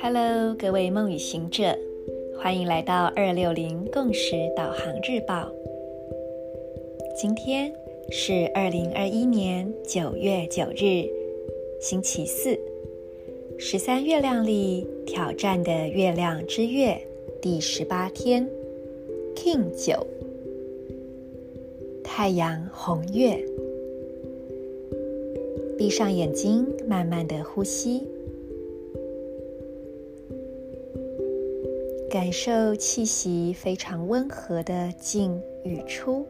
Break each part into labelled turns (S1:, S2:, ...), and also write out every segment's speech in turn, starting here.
S1: Hello，各位梦与行者，欢迎来到二六零共识导航日报。今天是二零二一年九月九日，星期四，十三月亮里挑战的月亮之月第十八天，King 九，太阳红月。闭上眼睛，慢慢的呼吸。感受气息非常温和的进与出，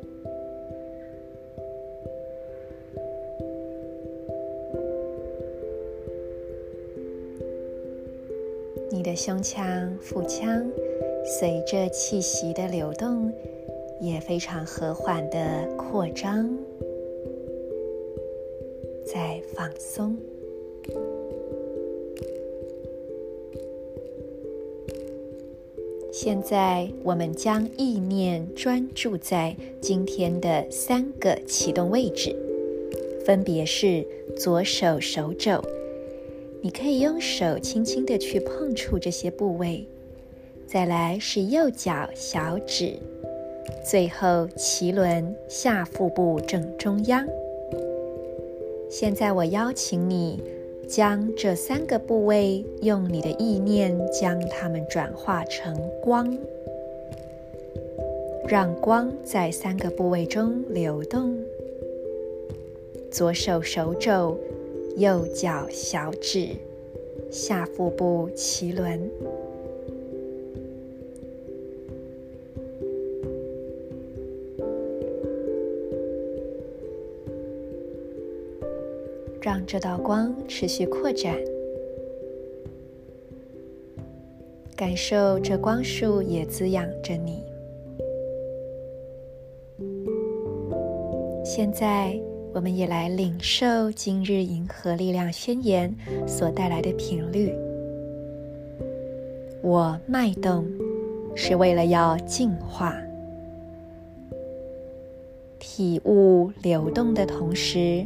S1: 你的胸腔、腹腔随着气息的流动，也非常和缓的扩张，再放松。现在，我们将意念专注在今天的三个启动位置，分别是左手手肘，你可以用手轻轻的去碰触这些部位；再来是右脚小指，最后脐轮下腹部正中央。现在，我邀请你。将这三个部位用你的意念将它们转化成光，让光在三个部位中流动。左手手肘，右脚小指，下腹部脐轮。让这道光持续扩展，感受这光束也滋养着你。现在，我们也来领受今日银河力量宣言所带来的频率。我脉动，是为了要净化，体悟流动的同时。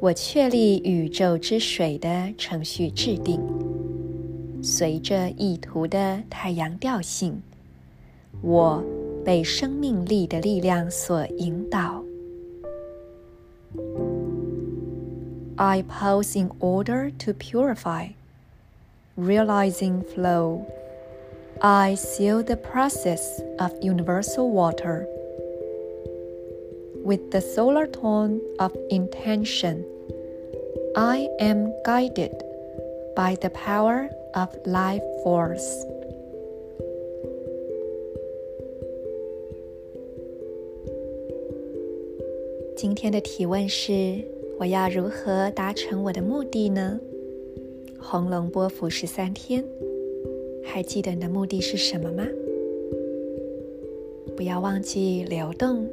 S1: 我确立宇宙之水的程序制定，随着意图的太阳调性，我被生命力的力量所引导。I pause in order to purify, realizing flow. I seal the process of universal water. With the solar tone of intention, I am guided by the power of life force. 今天的提问是：我要如何达成我的目的呢？红龙波符十三天，还记得你的目的是什么吗？不要忘记流动。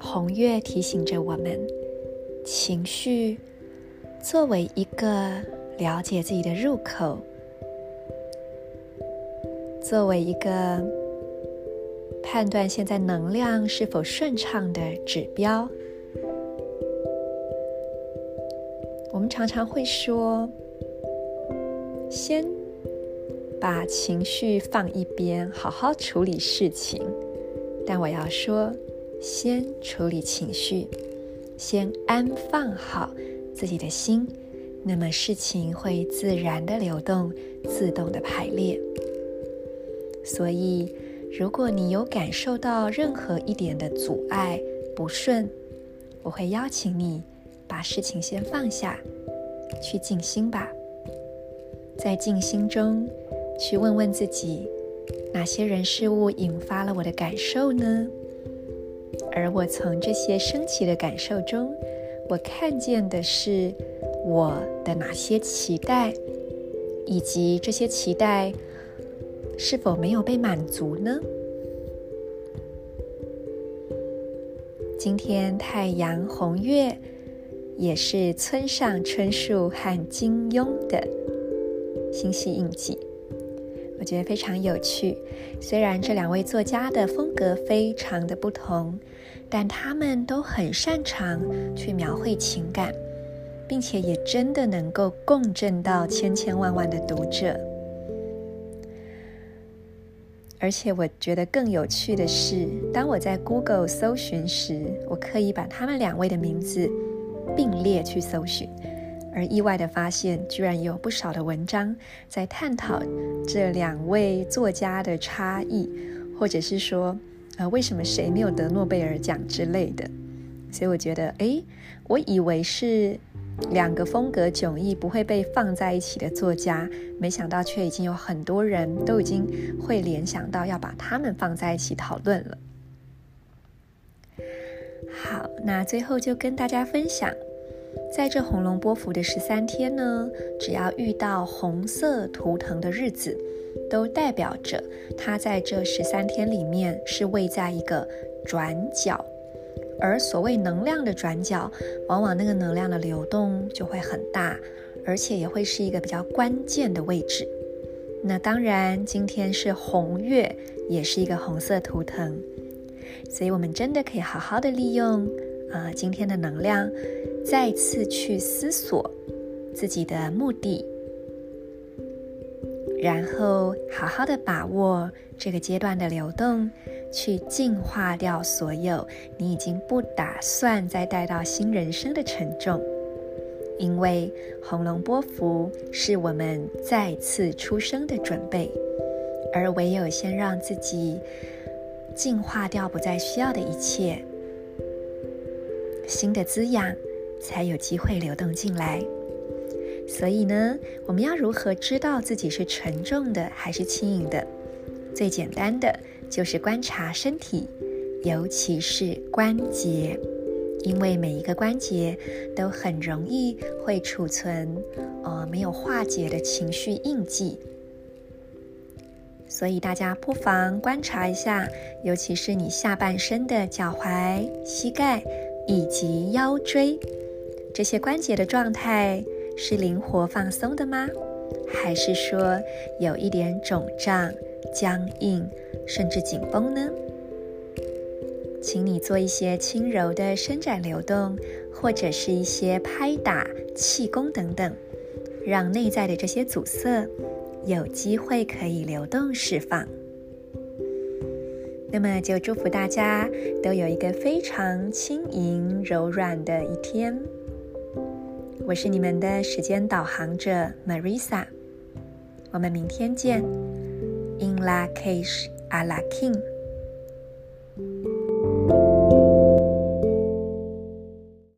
S1: 红月提醒着我们，情绪作为一个了解自己的入口，作为一个判断现在能量是否顺畅的指标。我们常常会说，先把情绪放一边，好好处理事情。但我要说，先处理情绪，先安放好自己的心，那么事情会自然的流动，自动的排列。所以，如果你有感受到任何一点的阻碍、不顺，我会邀请你把事情先放下，去静心吧。在静心中，去问问自己，哪些人事物引发了我的感受呢？而我从这些升起的感受中，我看见的是我的哪些期待，以及这些期待是否没有被满足呢？今天太阳红月也是村上春树和金庸的星系印记，我觉得非常有趣。虽然这两位作家的风格非常的不同，但他们都很擅长去描绘情感，并且也真的能够共振到千千万万的读者。而且我觉得更有趣的是，当我在 Google 搜寻时，我可以把他们两位的名字并列去搜寻，而意外的发现，居然有不少的文章在探讨这两位作家的差异，或者是说，呃，为什么谁没有得诺贝尔奖之类的。所以我觉得，诶，我以为是。两个风格迥异、不会被放在一起的作家，没想到却已经有很多人都已经会联想到要把他们放在一起讨论了。好，那最后就跟大家分享，在这红龙波幅的十三天呢，只要遇到红色图腾的日子，都代表着它在这十三天里面是位在一个转角。而所谓能量的转角，往往那个能量的流动就会很大，而且也会是一个比较关键的位置。那当然，今天是红月，也是一个红色图腾，所以我们真的可以好好的利用啊、今天的能量，再次去思索自己的目的，然后好好的把握这个阶段的流动。去净化掉所有你已经不打算再带到新人生的沉重，因为红龙波幅是我们再次出生的准备，而唯有先让自己净化掉不再需要的一切，新的滋养才有机会流动进来。所以呢，我们要如何知道自己是沉重的还是轻盈的？最简单的。就是观察身体，尤其是关节，因为每一个关节都很容易会储存呃没有化解的情绪印记，所以大家不妨观察一下，尤其是你下半身的脚踝、膝盖以及腰椎这些关节的状态是灵活放松的吗？还是说有一点肿胀？僵硬，甚至紧绷呢？请你做一些轻柔的伸展流动，或者是一些拍打气功等等，让内在的这些阻塞有机会可以流动释放。那么就祝福大家都有一个非常轻盈柔软的一天。我是你们的时间导航者 Marisa，我们明天见。In la cage, Ala king